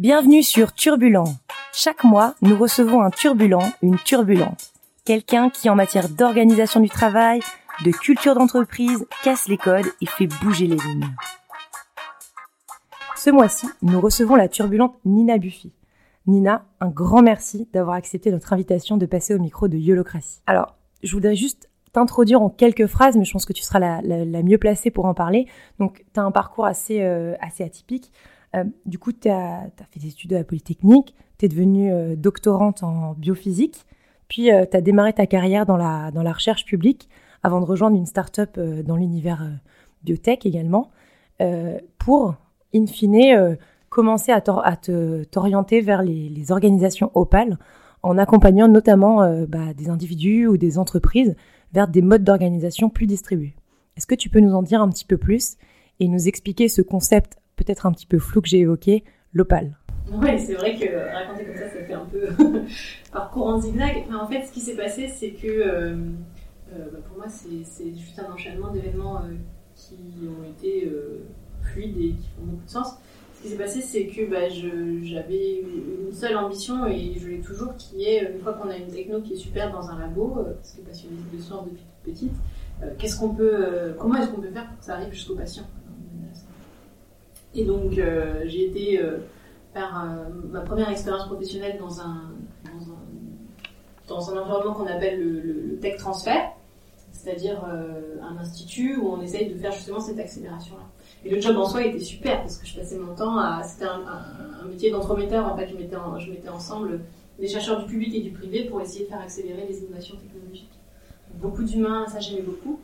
Bienvenue sur Turbulent. Chaque mois, nous recevons un turbulent, une turbulente. Quelqu'un qui, en matière d'organisation du travail, de culture d'entreprise, casse les codes et fait bouger les lignes. Ce mois-ci, nous recevons la turbulente Nina Buffy. Nina, un grand merci d'avoir accepté notre invitation de passer au micro de Yolocratie. Alors, je voudrais juste t'introduire en quelques phrases, mais je pense que tu seras la, mieux placée pour en parler. Donc, tu as un parcours assez, euh, assez atypique. Euh, du coup, tu as, fait des études à la Polytechnique, tu es devenue euh, doctorante en biophysique, puis tu as démarré ta carrière dans la, dans la recherche publique avant de rejoindre une start-up dans l'univers biotech également, pour, in fine, commencer à t'orienter vers les, organisations opales en accompagnant notamment bah, des individus ou des entreprises vers des modes d'organisation plus distribués. Est-ce que tu peux nous en dire un petit peu plus et nous expliquer ce concept peut-être un petit peu flou que j'ai évoqué, l'opale. Oui, c'est vrai que raconter comme ça, ça fait un peu parcours en zigzag. Mais en fait, ce qui s'est passé, c'est que euh, euh, bah, pour moi, c'est juste un enchaînement d'événements euh, qui ont été fluides et qui font beaucoup de sens. Ce qui s'est passé, c'est que bah, j'avais une seule ambition et je l'ai toujours, qui est, une fois qu'on a une techno qui est super dans un labo, parce que passionné de soins depuis toute petite, qu'est-ce qu'on peut, comment est-ce qu'on peut faire pour que ça arrive jusqu'au patient? Et donc, euh, j'ai été euh, faire euh, ma première expérience professionnelle dans un, dans un, environnement qu'on appelle le, tech transfert, c'est-à-dire un institut où on essaye de faire justement cette accélération-là. Et le job en soi était super parce que je passais mon temps à. C'était un, un, métier d'entremetteur en fait. Je mettais, je mettais ensemble des chercheurs du public et du privé pour essayer de faire accélérer les innovations technologiques. Beaucoup d'humains, ça j'aimais beaucoup.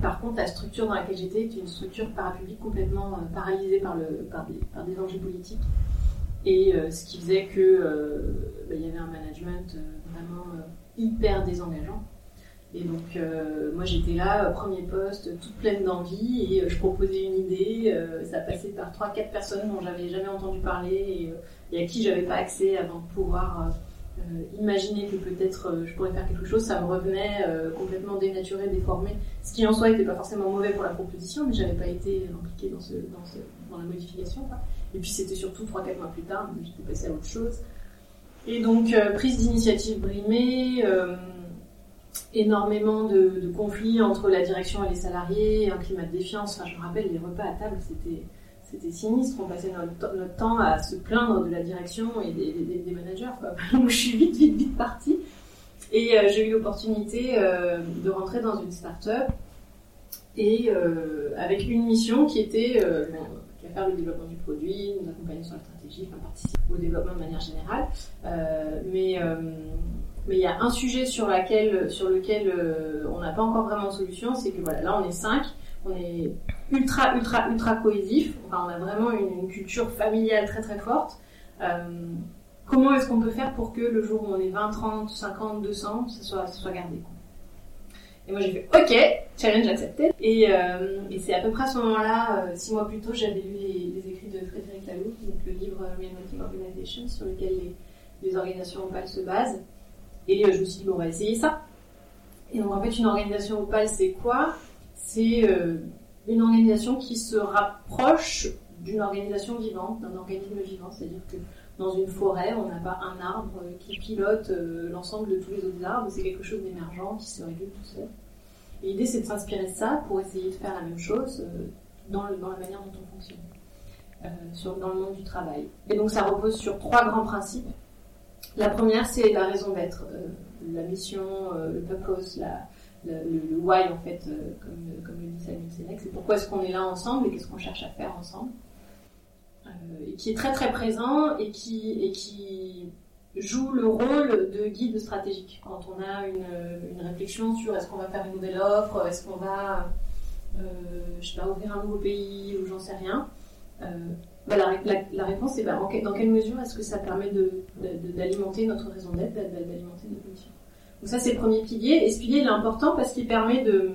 Par contre, la structure dans laquelle j'étais était une structure parapublique complètement euh, paralysée par, le, par, des, enjeux politiques. Et euh, ce qui faisait que euh, bah, y avait un management vraiment hyper désengageant. Et donc, moi j'étais là, premier poste, toute pleine d'envie, et je proposais une idée. ça passait par 3-4 personnes dont j'avais jamais entendu parler et, et à qui j'avais pas accès avant de pouvoir euh, imaginer que peut-être euh, je pourrais faire quelque chose, ça me revenait euh, complètement dénaturé, déformé, ce qui en soi n'était pas forcément mauvais pour la proposition, mais j'avais pas été impliquée dans, ce, dans la modification. Et puis c'était surtout 3-4 mois plus tard, j'étais passée à autre chose. Et donc prise d'initiative brimée, énormément de, de, conflits entre la direction et les salariés, un climat de défiance. Enfin, je me rappelle les repas à table, c'était c'était sinistre. On passait notre, temps à se plaindre de la direction et des, managers. Donc je suis vite, vite, vite partie. Et euh, j'ai eu l'opportunité euh, de rentrer dans une start-up et euh, avec une mission qui était qui faire le développement du produit, nous accompagner sur la stratégie, enfin, participer au développement de manière générale. mais mais il y a un sujet sur, sur lequel on n'a pas encore vraiment de solution, c'est que voilà, là on est cinq, ultra, ultra, ultra cohésif. on a vraiment une, culture familiale très, très forte. Euh, comment est-ce qu'on peut faire pour que le jour où on est 20, 30, 50, 200, ça soit, ça soit gardé Et moi j'ai fait OK, challenge accepté. Et, euh, et c'est à peu près à ce moment-là, euh, six mois plus tôt, j'avais lu les, écrits de Frédéric Laloux, donc le livre Reinventing Organization, sur lequel les, organisations opales se basent. Et je me suis dit, bon, on va essayer ça. Et donc en fait, une organisation opale, c'est quoi? C'est une organisation qui se rapproche d'une organisation vivante, d'un organisme vivant. C'est-à-dire que dans une forêt, on n'a pas un arbre qui pilote euh, l'ensemble de tous les autres arbres, c'est quelque chose d'émergent qui se régule tout seul. L'idée, c'est de s'inspirer de ça pour essayer de faire la même chose euh, dans, la manière dont on fonctionne, euh, dans le monde du travail. Et donc, ça repose sur trois grands principes. La première, c'est la raison d'être, la mission, le purpose, la, le, why en fait, euh, comme, le dit Samuel Sénèque, c'est pourquoi est-ce qu'on est là ensemble et qu'est-ce qu'on cherche à faire ensemble, euh, et qui est très très présent et qui, et qui joue le rôle de guide stratégique quand on a une, réflexion sur est-ce qu'on va faire une nouvelle offre, est-ce qu'on va, euh, je sais pas, ouvrir un nouveau pays ou j'en sais rien. Bah, la, réponse c'est bah, dans quelle mesure est-ce que ça permet d'alimenter de, notre raison d'être, d'alimenter notre mission. Donc ça, c'est le premier pilier. Et ce pilier, il est important parce qu'il permet de,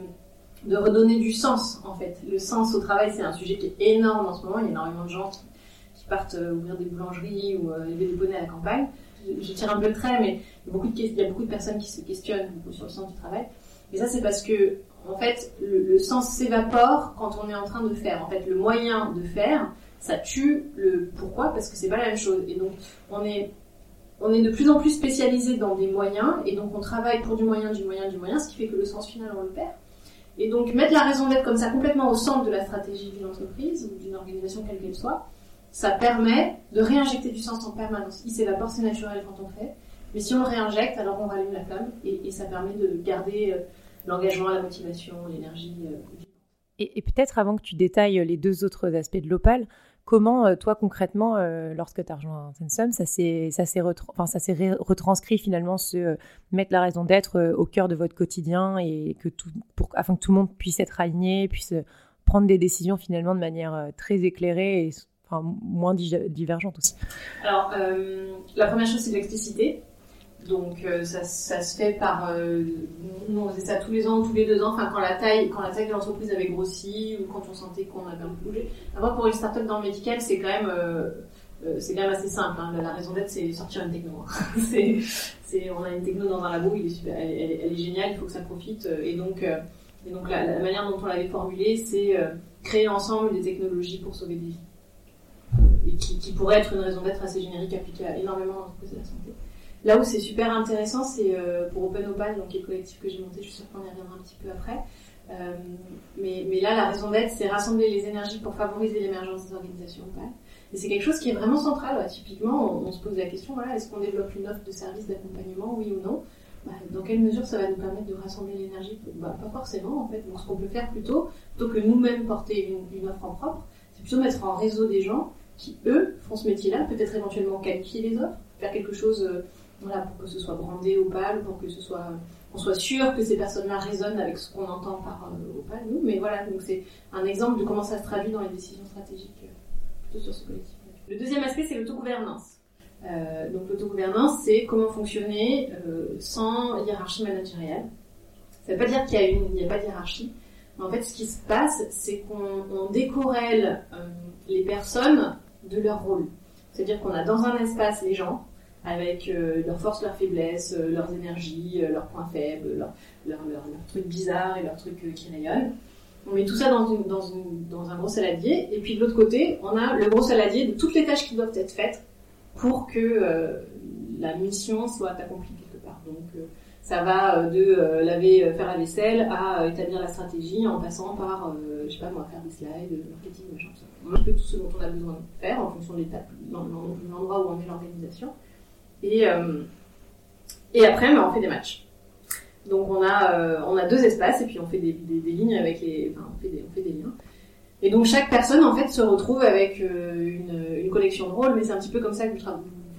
redonner du sens, en fait. Le sens au travail, c'est un sujet qui est énorme en ce moment. Il y a énormément de gens qui, partent euh, ouvrir des boulangeries ou euh, élever des bonnets à la campagne. Je, tire un peu le trait, mais il y, a beaucoup de, il y a beaucoup de personnes qui se questionnent sur le sens du travail. Et ça, c'est parce que, en fait, le, le sens s'évapore quand on est en train de faire. En fait, le moyen de faire, ça tue le pourquoi parce que c'est pas la même chose. Et donc, on est, on est de plus en plus spécialisé dans des moyens et donc on travaille pour du moyen, du moyen, du moyen, ce qui fait que le sens final on le perd. Et donc, mettre la raison d'être comme ça complètement au centre de la stratégie d'une entreprise ou d'une organisation quelle qu'elle soit, ça permet de réinjecter du sens en permanence. Il s'évapore, c'est naturel quand on fait. Mais si on le réinjecte, alors on rallume la flamme et, ça permet de garder euh, l'engagement, la motivation, l'énergie. Euh, et, peut-être avant que tu détailles les deux autres aspects de l'Opal, comment euh, toi concrètement, lorsque tu as rejoint Tensum, ça s'est enfin, retranscrit finalement ce mettre la raison d'être au cœur de votre quotidien et que tout, pour, afin que tout le monde puisse être aligné, puisse prendre des décisions finalement de manière très éclairée et moins divergente aussi. Alors, la première chose, c'est l'explicité. Donc euh, ça, ça, se fait par, euh, nous on faisait ça tous les ans, tous les deux ans, enfin quand la taille, quand la taille de l'entreprise avait grossi ou quand on sentait qu'on avait un peu bougé. Après pour une startup dans le médical, c'est quand même, euh, c'est quand même assez simple. Hein. La, raison d'être, c'est sortir une techno. Hein. c'est, c'est, on a une techno dans un labo, il est super, elle, elle, est géniale, il faut que ça profite. Et donc, et donc la, la, manière dont on l'avait formulé, c'est créer ensemble des technologies pour sauver des vies. Et qui, qui pourrait être une raison d'être assez générique appliquée à énormément d'entreprises de la santé. Là où c'est super intéressant, c'est euh, pour Open Opal, donc qui est le collectif que j'ai monté, je suis sûre qu'on y reviendra un petit peu après. Euh, mais, mais, là, la raison d'être, c'est rassembler les énergies pour favoriser l'émergence des organisations Opal. Et c'est quelque chose qui est vraiment central. Typiquement, on, se pose la question, voilà, est-ce qu'on développe une offre de service d'accompagnement, oui ou non? Bah, Dans quelle mesure ça va nous permettre de rassembler l'énergie? Bah, Pas forcément, en fait. Donc, ce qu'on peut faire plutôt, plutôt que nous-mêmes porter une, une offre en propre, c'est plutôt mettre en réseau des gens qui, eux, font ce métier-là, peut-être éventuellement qualifier les offres, faire quelque chose... Euh, voilà, pour que ce soit brandé Opal, pour que ce soit, qu'on soit sûr que ces personnes-là résonnent avec ce qu'on entend par euh, Opal, nous. Mais voilà, donc c'est un exemple de comment ça se traduit dans les décisions stratégiques, euh, plutôt sur ce collectif. Le deuxième aspect, c'est l'autogouvernance. Euh, donc l'autogouvernance, c'est comment fonctionner sans hiérarchie managériale. Ça ne veut pas dire qu'il y a n'y a pas de hiérarchie. Mais en fait, ce qui se passe, c'est qu'on décorrèle les personnes de leur rôle. C'est-à-dire qu'on a dans un espace les gens, avec euh, leurs forces, leurs faiblesses, euh, leurs énergies, euh, leurs points faibles, leurs, leurs, trucs bizarres et leurs trucs qui rayonnent. On met tout ça dans, une, dans, une, dans un gros saladier, et puis de l'autre côté, on a le gros saladier de toutes les tâches qui doivent être faites pour que la mission soit accomplie quelque part. Donc ça va de laver, faire la vaisselle à établir la stratégie en passant par, je sais pas moi, faire des slides, marketing, machin, tout ça. Un peu tout ce dont on a besoin de faire en fonction de l'endroit où on met l'organisation. Et, euh, et après, bah, on fait des matchs. Donc on a, euh, on a deux espaces et puis on fait des, lignes avec les, enfin, on fait des, on liens. Et donc chaque personne en fait se retrouve avec euh, une, collection de rôles, mais c'est un petit peu comme ça que vous,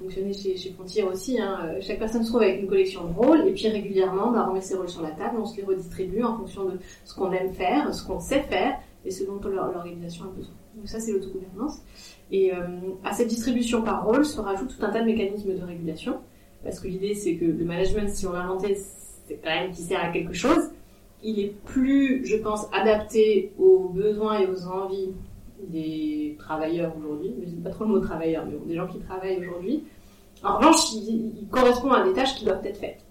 fonctionnez chez, Frontier aussi. Hein. Chaque personne se trouve avec une collection de rôles et puis régulièrement, bah, on met ses rôles sur la table, on se les redistribue en fonction de ce qu'on aime faire, ce qu'on sait faire et ce dont l'organisation a besoin. Donc ça c'est l'autogouvernance. Et euh, à cette distribution par rôle se rajoute tout un tas de mécanismes de régulation, parce que l'idée c'est que le management, si on l'a inventé, c'est quand même qui sert à quelque chose. Il est plus, je pense, adapté aux besoins et aux envies des travailleurs aujourd'hui. Je dis pas trop le mot travailleurs, mais des gens qui travaillent aujourd'hui. En revanche, il, correspond à des tâches qui doivent être faites.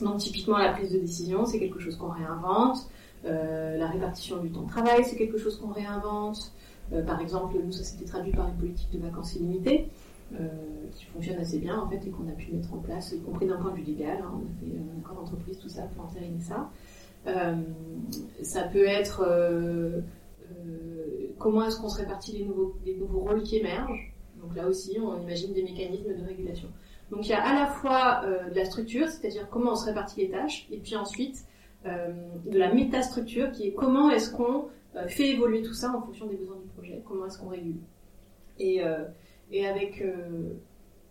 Donc typiquement la prise de décision, c'est quelque chose qu'on réinvente. Euh, la répartition du temps de travail, c'est quelque chose qu'on réinvente. Euh, par exemple, nous, ça s'était traduit par une politique de vacances illimitées. Euh, qui fonctionne assez bien en fait et qu'on a pu mettre en place, y compris d'un point de vue légal. Hein. on a fait un accord d'entreprise, tout ça pour entériner ça. Euh, ça peut être comment est-ce qu'on se répartit les nouveaux, les nouveaux rôles qui émergent. Donc là aussi, on imagine des mécanismes de régulation. Donc il y a à la fois de la structure, c'est-à-dire comment on se répartit les tâches, et puis ensuite de la métastructure qui est comment est-ce qu'on euh, fait évoluer tout ça en fonction des besoins du projet. Comment est-ce qu'on régule Et, euh, et avec, euh,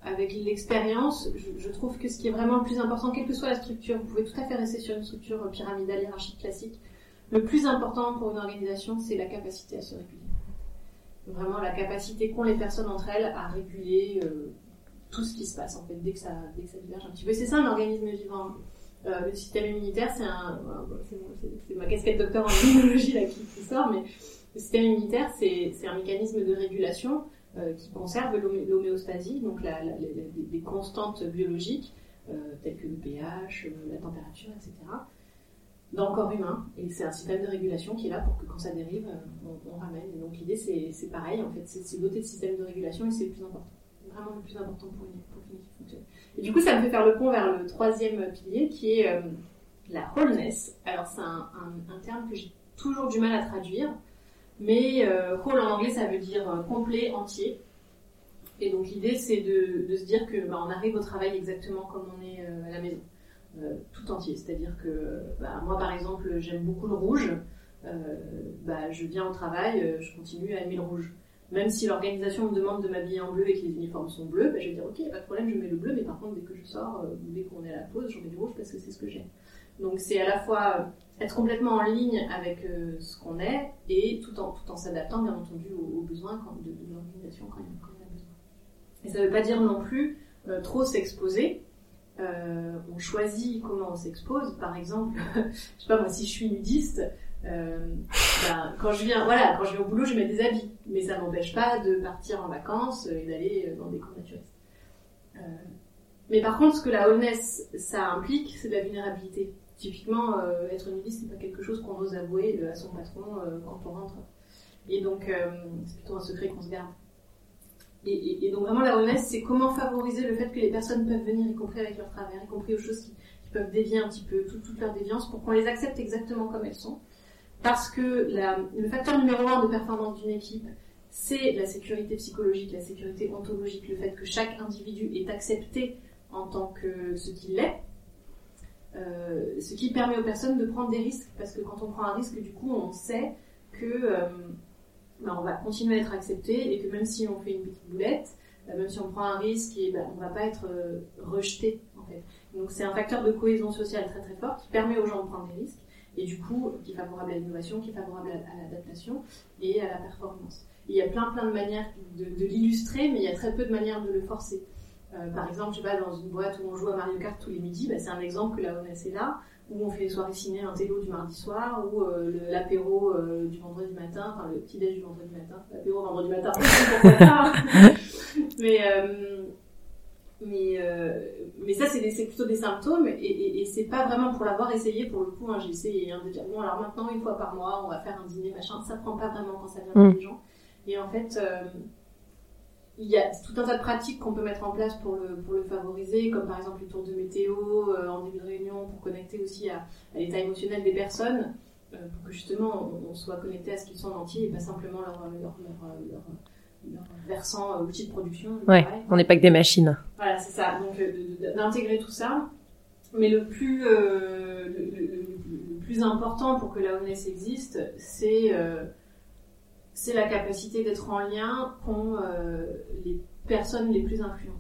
avec l'expérience, je, trouve que ce qui est vraiment le plus important, quelle que soit la structure, vous pouvez tout à fait rester sur une structure pyramidale hiérarchique classique. Le plus important pour une organisation, c'est la capacité à se réguler. Vraiment la capacité qu'ont les personnes entre elles à réguler tout ce qui se passe en fait dès que ça dès que ça diverge un petit peu. C'est ça un organisme vivant. Euh, le système immunitaire, c'est un, c'est ma casquette docteur en immunologie là qui, sort, mais le système immunitaire, c'est un mécanisme de régulation euh, qui conserve l'homéostasie, donc la, la, des constantes biologiques euh, telles que le pH, la température, etc. dans le corps humain. Et c'est un système de régulation qui est là pour que quand ça dérive, on, ramène. Donc l'idée, c'est pareil, en fait, c'est doter de système de régulation et c'est le plus important. Vraiment le plus important pour une, pour une équipe fonctionne. Et du coup, ça me fait faire le pont vers le troisième pilier qui est la wholeness. Alors c'est un, terme que j'ai toujours du mal à traduire, mais whole en anglais, ça veut dire complet, entier. Et donc l'idée, c'est de, se dire que bah, on arrive au travail exactement comme on est euh, à la maison, euh, tout entier. C'est-à-dire que bah, moi, par exemple, j'aime beaucoup le rouge. Euh, bah, je viens au travail, je continue à aimer le rouge. Même si l'organisation me demande de m'habiller en bleu et que les uniformes sont bleus, bah, je vais dire ok, pas de problème, je mets le bleu, mais par contre dès que je sors, dès qu'on est à la pause, je mets du rouge parce que c'est ce que j'aime. Donc c'est à la fois être complètement en ligne avec ce qu'on est et tout en, tout en s'adaptant bien entendu aux, besoins de, l'organisation quand, quand et ça ne veut pas dire non plus euh, trop s'exposer. Euh, on choisit comment on s'expose. Par exemple, je sais pas moi, si je suis nudiste, euh, ben, quand je viens, voilà, quand je viens au boulot, je mets des habits, mais ça m'empêche pas de partir en vacances et d'aller dans des cours naturistes. mais par contre, ce que la wellness ça implique, c'est de la vulnérabilité. Typiquement, être nudiste, c'est pas quelque chose qu'on ose avouer à son patron quand on rentre. Et donc, c'est plutôt un secret qu'on se garde. Et, donc vraiment la wellness, c'est comment favoriser le fait que les personnes peuvent venir, y compris avec leur travers, y compris aux choses qui, peuvent dévier un petit peu, toute leur déviance, pour qu'on les accepte exactement comme elles sont. Parce que le facteur numéro un de performance d'une équipe, c'est la sécurité psychologique, la sécurité ontologique, le fait que chaque individu est accepté en tant que ce qu'il est. Euh, ce qui permet aux personnes de prendre des risques, parce que quand on prend un risque, du coup, on sait que euh, ben, on va continuer à être accepté et que même si on fait une petite boulette, ben, même si on prend un risque, ben, on va pas être euh, rejeté. Donc c'est un facteur de cohésion sociale très très fort qui permet aux gens de prendre des risques et du coup qui est favorable à l'innovation, qui est favorable à, l'adaptation et à la performance. il y a plein plein de manières de, l'illustrer, mais il y a très peu de manières de le forcer. Euh, par exemple, je sais pas, dans une boîte où on joue à Mario Kart tous les midis, c'est un exemple que la ONS est là où on fait les soirées ciné, un télo du mardi soir, ou euh, l'apéro euh, du vendredi matin, enfin le petit déj du vendredi matin, l'apéro vendredi matin, mais euh, mais mais ça c'est plutôt des symptômes et, et, et c'est pas vraiment pour l'avoir essayé pour le coup hein, j'ai essayé hein, de dire bon alors maintenant une fois par mois on va faire un dîner machin ça prend pas vraiment quand ça vient mm. des gens et en fait il y a tout un tas de pratiques qu'on peut mettre en place pour le, pour le favoriser, comme par exemple les tours de météo euh, en début de réunion pour connecter aussi à, l'état émotionnel des personnes, euh, pour que justement on, soit connecté à ce qu'ils sont en entier et pas simplement leur, leur, leur, leur versant outil de production. Ouais, on n'est pas que des machines. Voilà, c'est ça. Donc d'intégrer tout ça. Mais le plus, euh, le, plus important pour que la ONS existe, c'est c'est la capacité d'être en lien qu'ont euh, les personnes les plus influentes.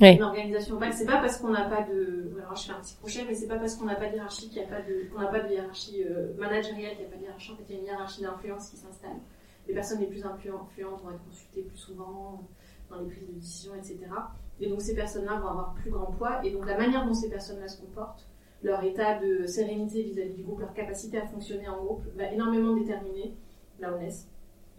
Une organisation c'est pas parce qu'on n'a pas de, alors je fais un petit crochet, mais c'est pas parce qu'on n'a pas de hiérarchie qu'il n'y a pas de, qu'on n'a pas de hiérarchie euh, managériale, qu'il n'y a pas de hiérarchie, en fait, il y a une hiérarchie d'influence qui s'installe. Les personnes les plus influentes vont être consultées plus souvent dans les prises de décision, etc. Et donc ces personnes-là vont avoir plus grand poids, et donc la manière dont ces personnes-là se comportent, leur état de sérénité vis-à-vis du groupe, leur capacité à fonctionner en groupe, va énormément déterminer la honnêteté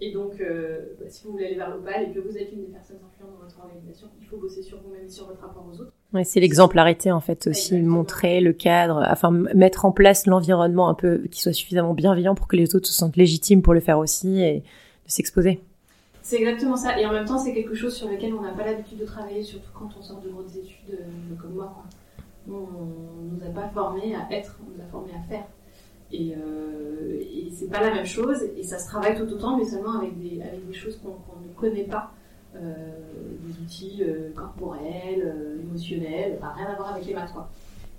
et donc, euh, bah, si vous voulez aller vers l'opale et que vous êtes une des personnes influentes dans votre organisation, il faut bosser sur vous-même et sur votre rapport aux autres. C'est l'exemplarité en fait aussi, montrer le cadre, enfin mettre en place l'environnement un peu qui soit suffisamment bienveillant pour que les autres se sentent légitimes pour le faire aussi et de s'exposer. C'est exactement ça. Et en même temps, c'est quelque chose sur lequel on n'a pas l'habitude de travailler, surtout quand on sort de grandes études euh, comme moi. Quoi. On nous a pas formés à être, on nous a formés à faire. Et, euh, et c'est pas la même chose, et ça se travaille tout autant, mais seulement avec des, avec des choses qu'on ne connaît pas, des outils euh, corporels, euh, émotionnels, enfin, rien à voir avec les maths.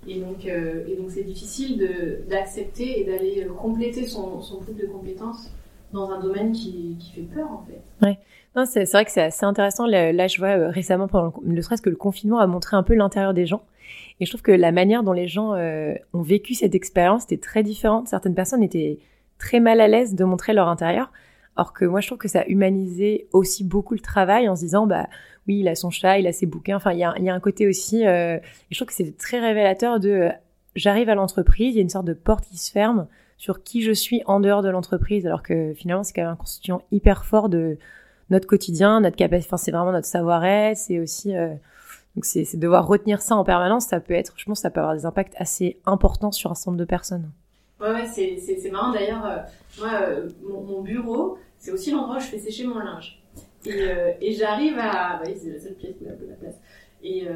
Et donc, euh, et donc c'est difficile d'accepter et d'aller compléter son, son de compétences dans un domaine qui, fait peur, en fait. Ouais. C'est vrai que c'est assez intéressant. Là, je vois récemment, pendant le, le stress, que le confinement a montré un peu l'intérieur des gens. Et je trouve que la manière dont les gens euh, ont vécu cette expérience était très différente. Certaines personnes étaient très mal à l'aise de montrer leur intérieur. Alors que moi, je trouve que ça humanisait aussi beaucoup le travail en se disant, bah oui, il a son chat, il a ses bouquins. Enfin, il y a, un côté aussi. Euh, je trouve que c'est très révélateur de. Euh, j'arrive à l'entreprise, il y a une sorte de porte qui se ferme sur qui je suis en dehors de l'entreprise, alors que finalement, c'est quand même un constituant hyper fort de notre quotidien, notre capacité. Enfin, c'est vraiment notre savoir-être. C'est aussi. Euh, donc c'est devoir retenir ça en permanence, ça peut être, je pense, ça peut avoir des impacts assez importants sur un certain nombre de personnes. Ouais, ouais c'est marrant d'ailleurs. Euh, moi, mon, bureau, c'est aussi l'endroit où je fais sécher mon linge. Et, euh, et j'arrive à. Oui, c'est la seule pièce où il y a de la place. Et,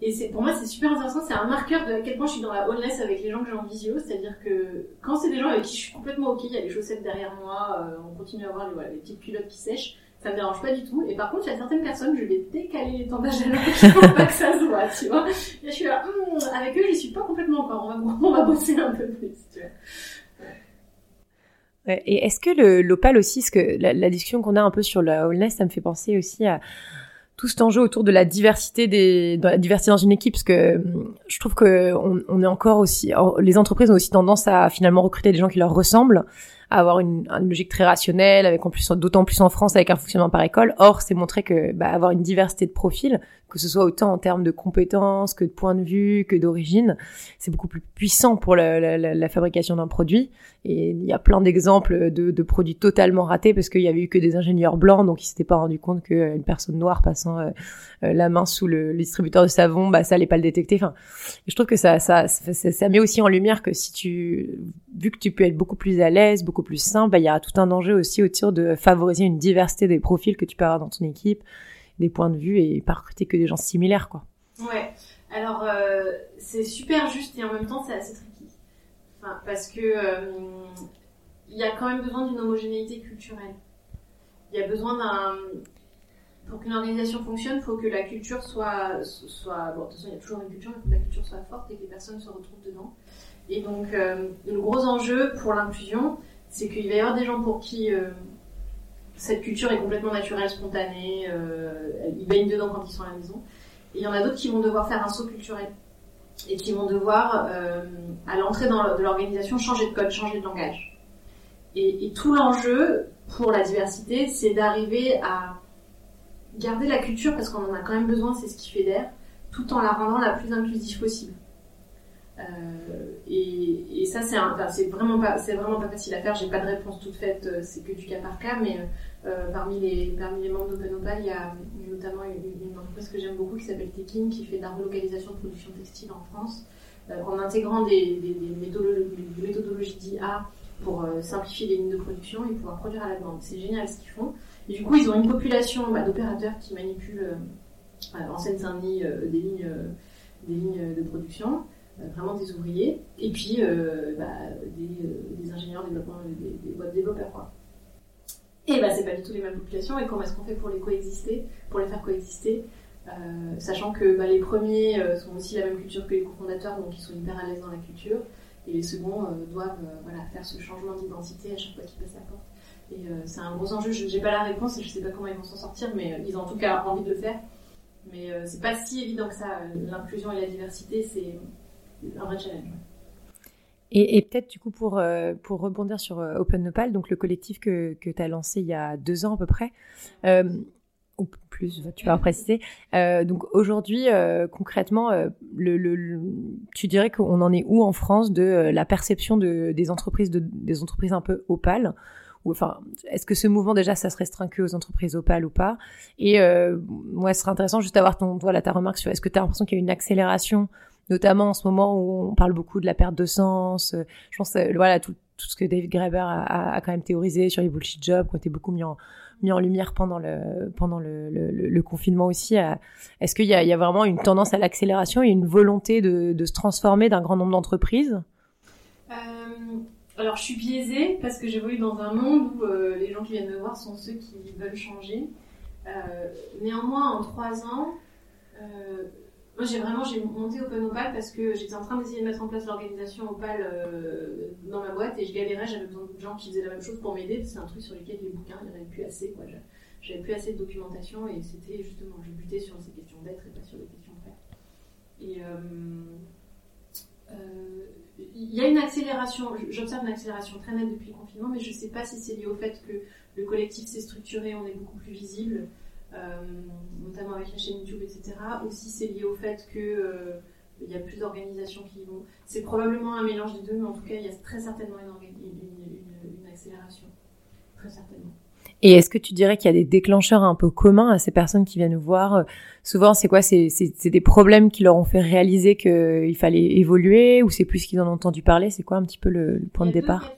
et c'est, pour moi, c'est super intéressant. C'est un marqueur de à quel point je suis dans la honest avec les gens que j'ai en visio. C'est-à-dire que quand c'est des gens avec qui je suis complètement ok, il y a les chaussettes derrière moi, on continue à voir les, voilà, les petites culottes qui sèchent ça me dérange pas du tout. Et par contre, il y a certaines personnes, je vais décaler les tendages à l'heure pour pas que ça se voit, tu vois. Et je suis là, hum, avec eux, j'y suis pas complètement encore. On va, on va bosser un peu plus, tu vois. Et est-ce que le l'opal aussi, parce que la, la discussion qu'on a un peu sur la wellness, ça me fait penser aussi à tout cet enjeu autour de la diversité des, de la diversité dans une équipe, parce que je trouve que on, on est encore aussi, les entreprises ont aussi tendance à finalement recruter des gens qui leur ressemblent avoir une, une, logique très rationnelle, avec en plus d'autant plus en France avec un fonctionnement par école. Or, c'est montré que bah, avoir une diversité de profils, que ce soit autant en termes de compétences que de points de vue, que d'origine, c'est beaucoup plus puissant pour la, la, la fabrication d'un produit. Et il y a plein d'exemples de, de, produits totalement ratés parce qu'il y avait eu que des ingénieurs blancs, donc ils s'étaient pas rendu compte qu'une personne noire passant euh, euh, la main sous le, distributeur de savon, bah ça allait pas le détecter. Enfin, je trouve que ça, ça, ça, ça met aussi en lumière que si tu, vu que tu peux être beaucoup plus à l'aise, beaucoup plus simple, bah, il y a tout un danger aussi autour de favoriser une diversité des profils que tu peux avoir dans ton équipe, des points de vue et pas recruter que des gens similaires, quoi. Ouais. Alors, euh, c'est super juste et en même temps, c'est assez tricky. Parce que euh, il y a quand même besoin d'une homogénéité culturelle. Il y a besoin d'un pour qu'une organisation fonctionne, il faut que la culture soit, soit bon, de toute façon, il y a toujours une culture, mais il faut que la culture soit forte et que les personnes se retrouvent dedans. Et donc, euh, le gros enjeu pour l'inclusion, c'est qu'il va y avoir des gens pour qui cette culture est complètement naturelle, spontanée, euh, ils baignent dedans quand ils sont à la maison. Et il y en a d'autres qui vont devoir faire un saut culturel et qui vont devoir, euh, à l'entrée de l'organisation, changer de code, changer de langage. Et, et tout l'enjeu pour la diversité, c'est d'arriver à garder la culture parce qu'on en a quand même besoin, c'est ce qui fait d'air, tout en la rendant la plus inclusive possible. Euh, et, ça, c'est vraiment pas, facile à faire. J'ai pas de réponse toute faite. Euh, c'est que du cas par cas. Mais euh, parmi les membres d'OpenOpal, il y a notamment une, entreprise que j'aime beaucoup qui s'appelle Tekin, qui fait de la relocalisation de production textile en France, en intégrant des, des méthodologies, d'IA pour simplifier les lignes de production et pouvoir produire à la demande. C'est génial ce qu'ils font. Et du coup, ils ont une population bah, d'opérateurs qui manipulent en Seine-Saint-Denis des lignes des lignes de production. Euh, vraiment des ouvriers, et puis euh, bah, des, euh, des, ingénieurs développement, des, des boîtes développeurs. Quoi. Et bah, c'est pas du tout les mêmes populations, et comment est-ce qu'on fait pour les coexister, pour les faire coexister? Sachant que bah, les premiers sont aussi la même culture que les cofondateurs, donc ils sont hyper à l'aise dans la culture, et les seconds doivent voilà, faire ce changement d'identité à chaque fois qu'ils passent la porte. Et c'est un gros enjeu, je n'ai pas la réponse et je sais pas comment ils vont s'en sortir, mais ils ont en tout cas envie de le faire. Mais c'est pas si évident que ça, l'inclusion et la diversité, c'est Et, peut-être du coup pour, euh, pour rebondir sur euh, Open Nopal, donc le collectif que, que tu as lancé il y a deux ans à peu près, euh, ou plus, tu vas préciser. Donc aujourd'hui, concrètement, tu dirais qu'on en est où en France de la perception de, des entreprises de, des entreprises un peu opales? Enfin, est-ce que ce mouvement déjà ça se restreint que aux entreprises opales ou pas? Et moi, ce serait intéressant juste d'avoir ton, voilà, ta remarque sur est-ce que tu as l'impression qu'il y a une accélération notamment en ce moment où on parle beaucoup de la perte de sens. Euh, je pense, euh, voilà, tout, ce que David Graeber a, quand même théorisé sur les bullshit jobs, qui ont été beaucoup mis en, lumière pendant le, confinement aussi. Est-ce qu'il y a, vraiment une tendance à l'accélération et une volonté de, se transformer d'un grand nombre d'entreprises? Euh, Alors, je suis biaisée parce que j'évolue dans un monde où les gens qui viennent me voir sont ceux qui veulent changer. néanmoins, en trois ans, moi, j'ai vraiment monté Open Opal parce que j'étais en train d'essayer de mettre en place l'organisation Opal euh, dans ma boîte et je galérais, j'avais besoin de gens qui faisaient la même chose pour m'aider. C'est un truc sur lequel les bouquins, il n'y en avait plus assez. Quoi. J'avais plus assez de documentation et c'était justement, je butais sur ces questions d'être et pas sur les questions de faire. Et euh, euh, il y a une accélération, j'observe une accélération très nette depuis le confinement, mais je ne sais pas si c'est lié au fait que le collectif s'est structuré, on est beaucoup plus visible. Euh, notamment avec la chaîne YouTube, etc. Aussi, c'est lié au fait que euh, il y a plus d'organisations qui vont. C'est probablement un mélange des deux, mais en tout cas, il y a très certainement une, une, une, accélération. Très certainement. Et est-ce que tu dirais qu'il y a des déclencheurs un peu communs à ces personnes qui viennent nous voir? Souvent, c'est quoi? C'est des problèmes qui leur ont fait réaliser qu'il fallait évoluer ou c'est plus qu'ils en ont entendu parler? C'est quoi un petit peu le, point de départ?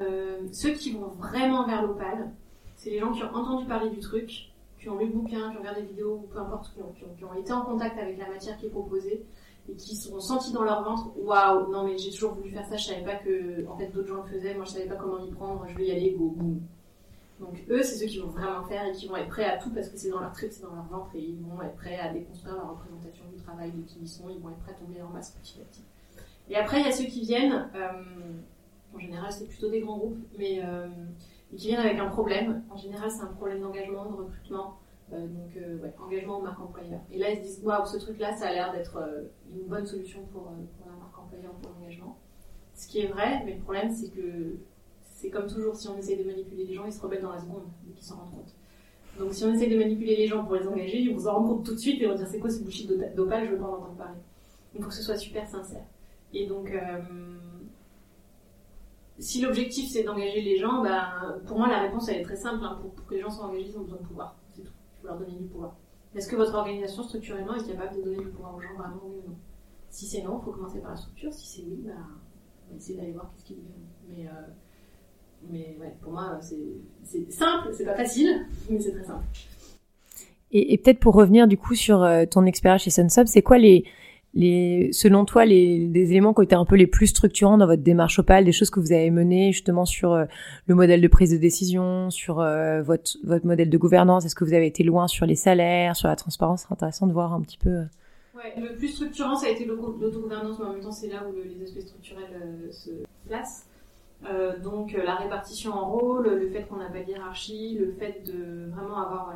euh, Ceux qui vont vraiment vers l'opale, c'est les gens qui ont entendu parler du truc, qui ont lu le bouquin, qui ont regardé des vidéos, ou peu importe, qui ont, été en contact avec la matière qui est proposée et qui se sont sentis dans leur ventre waouh non mais j'ai toujours voulu faire ça je savais pas que en fait d'autres gens le faisaient moi je savais pas comment y prendre je vais y aller go boum donc eux, c'est ceux qui vont vraiment faire et qui vont être prêts à tout parce que c'est dans leur trip, c'est dans leur ventre et ils vont être prêts à déconstruire leur représentation du travail, de qui ils sont, ils vont être prêts à tomber en masse petit à petit. Et après, il y a ceux qui viennent, euh, en général c'est plutôt des grands groupes, mais euh, qui viennent avec un problème. En général, c'est un problème d'engagement, de recrutement. Euh, donc, ouais, engagement ou marque employeur. Et là, ils se disent, waouh, ce truc-là, ça a l'air d'être une bonne solution pour, pour la marque employeur, pour l'engagement. Ce qui est vrai, mais le problème, c'est que c'est comme toujours, si on essaie de manipuler les gens, ils se rebellent dans la seconde, dès qu'ils s'en rendent compte. Donc si on essaie de manipuler les gens pour les engager, ils vont s'en rendre compte tout de suite et vont dire c'est quoi ce bullshit d'opale, je veux pas en entendre parler. Il faut que ce soit super sincère. Et donc, euh, si l'objectif c'est d'engager les gens, ben, pour moi la réponse elle est très simple. Hein. Pour, que les gens soient engagés, ils ont besoin de pouvoir. C'est tout. Il faut leur donner du pouvoir. Est-ce que votre organisation structurellement est capable de donner du pouvoir aux gens vraiment oui ou non? Si c'est non, il faut commencer par la structure. Si c'est oui, ben, on va essayer d'aller voir qu'est-ce qu'ils font. Mais euh, mais ouais, pour moi, c'est simple, c'est pas facile, mais c'est très simple. Et, peut-être pour revenir du coup sur euh, ton expérience chez Sunsub, c'est quoi les, selon toi, les, les, éléments qui ont été un peu les plus structurants dans votre démarche Opal, des choses que vous avez menées justement sur euh, le modèle de prise de décision, sur euh, votre, votre modèle de gouvernance? Est-ce que vous avez été loin sur les salaires, sur la transparence? C'est intéressant de voir un petit peu. Ouais, le plus structurant, ça a été l'autogouvernance, mais en même temps, c'est là où les aspects structurels se placent. Euh, donc euh, la répartition en rôle, le fait qu'on n'a pas de hiérarchie, le fait de vraiment avoir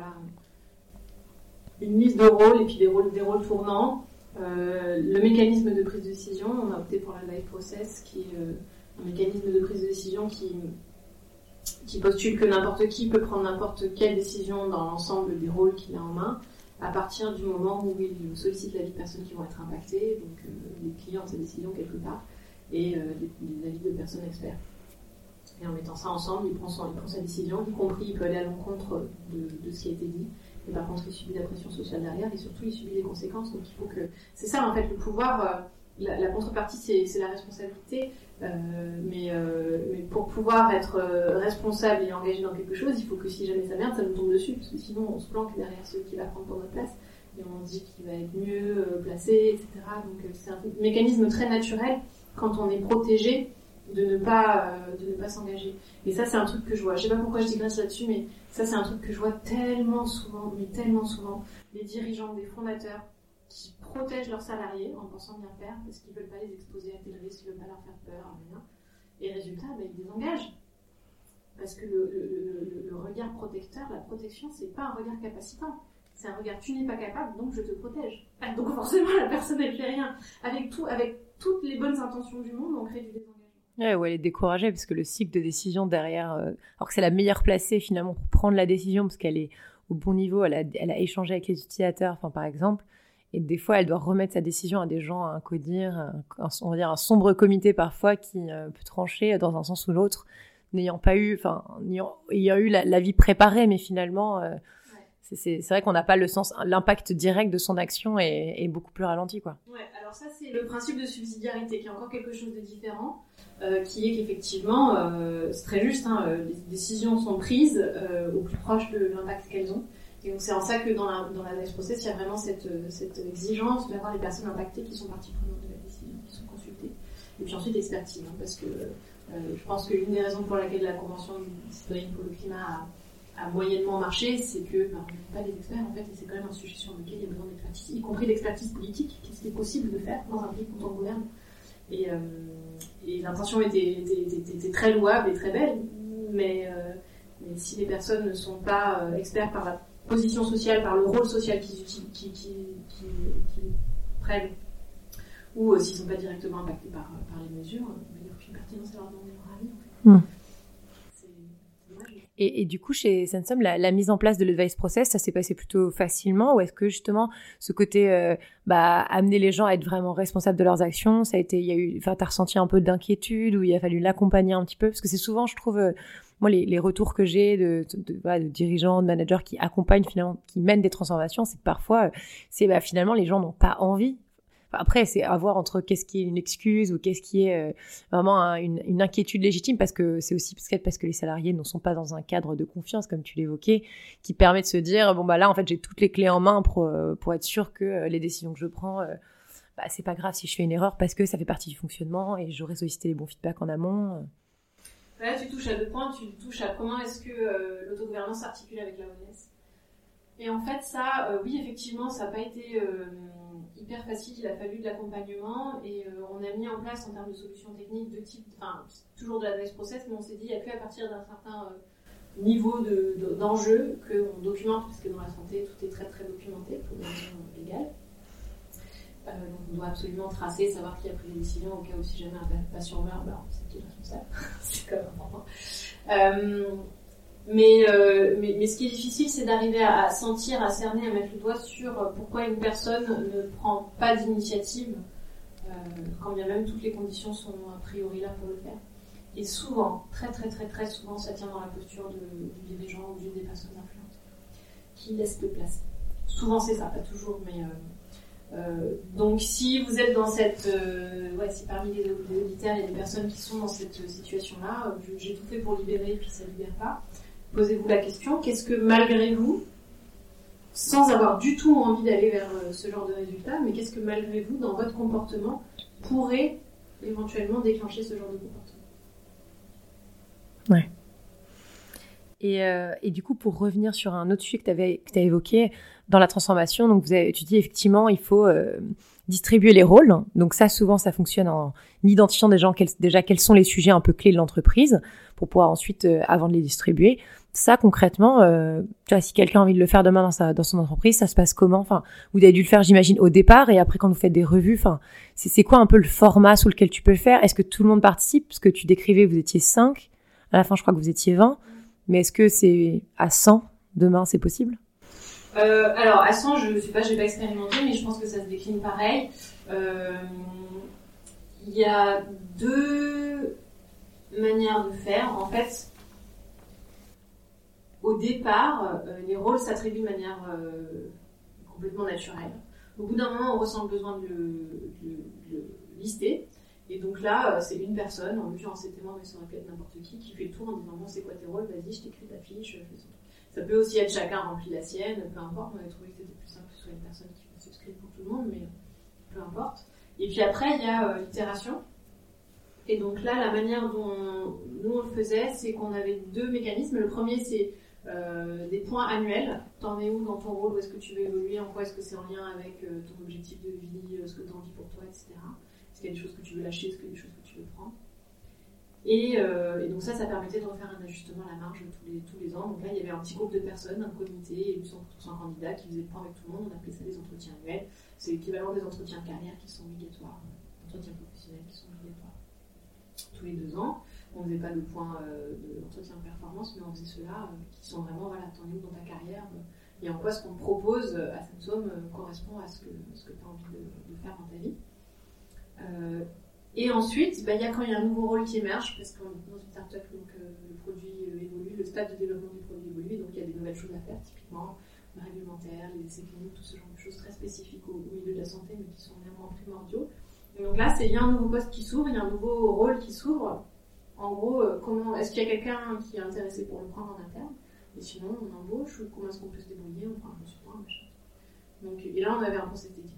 une liste de rôles et puis des rôles, des rôles tournants, euh, le mécanisme de prise de décision, on a opté pour la live process qui est un mécanisme de prise de décision qui, postule que n'importe qui peut prendre n'importe quelle décision dans l'ensemble des rôles qu'il a en main à partir du moment où il sollicite l'avis de personnes qui vont être impactées, donc les clients de sa décision quelque part, et l'avis de personnes experts. Et en mettant ça ensemble, il prend, sa décision, y compris il peut aller à l'encontre de, ce qui a été dit. Et par contre, il subit la pression sociale derrière et surtout, il subit les conséquences. Donc il faut que. C'est ça, en fait, le pouvoir. Euh, la, contrepartie, c'est la responsabilité. Euh, mais, euh, mais, pour pouvoir être responsable et engagé dans quelque chose, il faut que si jamais ça merde, ça nous tombe dessus. Parce que sinon, on se planque derrière celui qui va prendre pour notre place. Et on dit qu'il va être mieux placé, etc. Donc c'est un mécanisme très naturel quand on est protégé de ne pas euh, de ne pas s'engager. Et ça c'est un truc que je vois. Je sais pas pourquoi je digresse là-dessus, mais ça c'est un truc que je vois tellement souvent, mais tellement souvent, les dirigeants, des fondateurs qui protègent leurs salariés en pensant bien faire parce qu'ils veulent pas les exposer à tel risque, ils veulent pas leur faire peur, rien. Et résultat, ben, ils désengagent. Parce que le, regard protecteur, la protection, c'est pas un regard capacitant. C'est un regard tu n'es pas capable, donc je te protège. Ah, donc forcément, la personne ne fait rien. Avec tout, avec toutes les bonnes intentions du monde, on crée du désengagement. Ouais, ou elle est découragée parce que le cycle de décision derrière, euh, alors que c'est la meilleure placée finalement pour prendre la décision parce qu'elle est au bon niveau, elle a, elle a échangé avec les utilisateurs, enfin par exemple, et des fois elle doit remettre sa décision à des gens, à un codir, on va dire un sombre comité parfois qui euh, peut trancher dans un sens ou l'autre, n'ayant pas eu, enfin, ayant, eu la, vie préparée, mais finalement. Euh, c'est vrai qu'on n'a pas le sens, l'impact direct de son action est, beaucoup plus ralenti, quoi. Ouais, alors ça c'est le principe de subsidiarité qui est encore quelque chose de différent. Euh, qui est qu'effectivement, euh, c'est très juste, hein, euh, les décisions sont prises au plus proche de l'impact qu'elles ont. Et donc c'est en ça que dans la, dans la process, il y a vraiment cette, cette exigence d'avoir les personnes impactées qui sont partie prenante de la décision, qui sont consultées. Et puis ensuite expertise, hein, parce que je pense qu'une des raisons pour laquelle la Convention citoyenne pour le climat a, a moyennement marché, c'est que bah, on n'est pas des experts en fait, et c'est quand même un sujet sur lequel il y a besoin d'expertise, y compris d'expertise politique, qu'est-ce qui est possible de faire dans un pays quand on gouverne. Et, et l'intention était, très louable et très belle, mais, euh, mais si les personnes ne sont pas euh, experts par la position sociale, par le rôle social qu'ils qui, qui, prennent, ou euh, s'ils ne sont pas directement impactés par, par les mesures, il n'y a aucune pertinence à leur demander leur avis. En fait. Hmm. Et, du coup, chez Sensum, la, la, mise en place de l'advice process, ça s'est passé plutôt facilement ou est-ce que justement ce côté euh, bah, amener les gens à être vraiment responsables de leurs actions, ça a été, il y a eu, enfin, t'as ressenti un peu d'inquiétude ou il a fallu l'accompagner un petit peu? Parce que c'est souvent, je trouve, euh, moi, les, retours que j'ai de, dirigeants, de managers qui accompagnent finalement, qui mènent des transformations, c'est que parfois, c'est bah, finalement les gens n'ont pas envie. Après, c'est à voir entre qu'est-ce qui est une excuse ou qu'est-ce qui est euh, vraiment une, inquiétude légitime, parce que c'est aussi peut-être parce que les salariés ne sont pas dans un cadre de confiance, comme tu l'évoquais, qui permet de se dire bon bah là, en fait, j'ai toutes les clés en main pour euh, pour être sûr que euh, les décisions que je prends bah, c'est pas grave si je fais une erreur parce que ça fait partie du fonctionnement et j'aurais sollicité les bons feedbacks en amont. Là, tu touches à deux points. Tu touches à comment est-ce que l'autogouvernance s'articule avec la. Et en fait, ça, euh, oui, effectivement, ça n'a pas été euh, hyper facile. Il a fallu de l'accompagnement et on a mis en place en termes de solutions techniques de type, enfin, toujours de l'advice process, mais on s'est dit, il n'y a que à partir d'un certain niveau d'enjeu de, qu'on documente, parce que dans la santé, tout est très très documenté pour des raisons légales. Euh, on doit absolument tracer, savoir qui a pris les décisions au cas où si jamais un patient meurt, ben, c'est qui est responsable. c'est quand même important. Euh, mais, euh, mais, ce qui est difficile, c'est d'arriver à, sentir, à cerner, à mettre le doigt sur pourquoi une personne ne prend pas d'initiative, quand bien même toutes les conditions sont a priori là pour le faire. Et souvent, très très très très souvent, ça tient dans la posture du dirigeant ou d'une des personnes influentes, qui laisse le place. Souvent c'est ça, pas toujours, mais euh, donc si vous êtes dans cette, euh, ouais, si parmi les, auditeurs il y a des personnes qui sont dans cette situation-là, euh, j'ai tout fait pour libérer puis ça libère pas. Posez-vous la question qu'est-ce que malgré vous, sans avoir du tout envie d'aller vers ce genre de résultat, mais qu'est-ce que malgré vous dans votre comportement pourrait éventuellement déclencher ce genre de comportement? Ouais. Et, et, du coup, pour revenir sur un autre sujet que tu as évoqué, dans la transformation, donc vous avez, tu dis effectivement, il faut euh, distribuer les rôles. Donc ça, souvent, ça fonctionne en identifiant des gens, déjà quels sont les sujets un peu clés de l'entreprise pour pouvoir ensuite, euh, avant de les distribuer. Ça, concrètement, euh, si quelqu'un a envie de le faire demain dans, sa, dans son entreprise, ça se passe comment? Enfin, vous avez dû le faire, j'imagine, au départ et après quand vous faites des revues. Enfin, c'est quoi un peu le format sous lequel tu peux le faire? Est-ce que tout le monde participe? Parce que tu décrivais, vous étiez 5. À la fin, je crois que vous étiez 20. Mais est-ce que c'est à 100 demain, c'est possible? Euh, alors, à 100, je ne sais pas, j'ai pas expérimenté, mais je pense que ça se décline pareil. Euh, il y a deux manières de faire. En fait, au départ, euh, les rôles s'attribuent de manière complètement naturelle. Au bout d'un moment, on ressent le besoin de le, lister. Et donc là, c'est une personne, en l'occurrence c'était moi, mais ça aurait pu être n'importe qui, qui fait le tour en disant bon, c'est quoi tes rôles? Vas-y, je t'écris ta fiche, ça peut aussi être chacun rempli la sienne, peu importe. On avait trouvé que c'était plus simple que ce soit une personne qui fasse le pour tout le monde, mais peu importe. Et puis après, il y a euh, l'itération. Et donc là, la manière dont nous on le faisait, c'est qu'on avait deux mécanismes. Le premier, c'est euh, des points annuels. T'en es où dans ton rôle? Où est-ce que tu veux évoluer? En quoi est-ce que c'est en lien avec euh, ton objectif de vie Ce que tu as envie pour toi, etc. Est-ce qu'il y a des choses que tu veux lâcher? Est-ce qu'il y a des choses que tu veux prendre? Euh, et, donc ça, ça permettait de refaire un ajustement à la marge tous les, tous ans. Donc là, il y avait un petit groupe de personnes, un comité, et 100% candidats qui faisaient le point avec tout le monde. On appelait ça des entretiens annuels. C'est l'équivalent des entretiens carrière qui sont obligatoires, euh, entretiens professionnels qui sont obligatoires tous les deux ans. On faisait pas de point euh, de performance, mais on faisait ceux-là qui sont vraiment, voilà, où dans ta carrière et en quoi ce qu'on propose à cette somme correspond à ce que, ce que tu as envie de, faire dans ta vie. Et ensuite, bah, il y a quand il y a un nouveau rôle qui émerge, parce que dans une startup, donc, euh, le produit euh, évolue, le stade de développement du produit évolue, donc il y a des nouvelles choses à faire, typiquement le réglementaire, les essais cliniques, tout ce genre de choses très spécifiques au, milieu de la santé, mais qui sont néanmoins primordiaux. Et donc là, c'est il y a un nouveau poste qui s'ouvre, il y a un nouveau rôle qui s'ouvre. En gros, euh, comment est-ce qu'il y a quelqu'un qui est intéressé pour le prendre en interne Et sinon, on embauche ou comment est-ce qu'on peut se débrouiller On prend un consultant, machin. Donc, et là, on avait un cette équipe.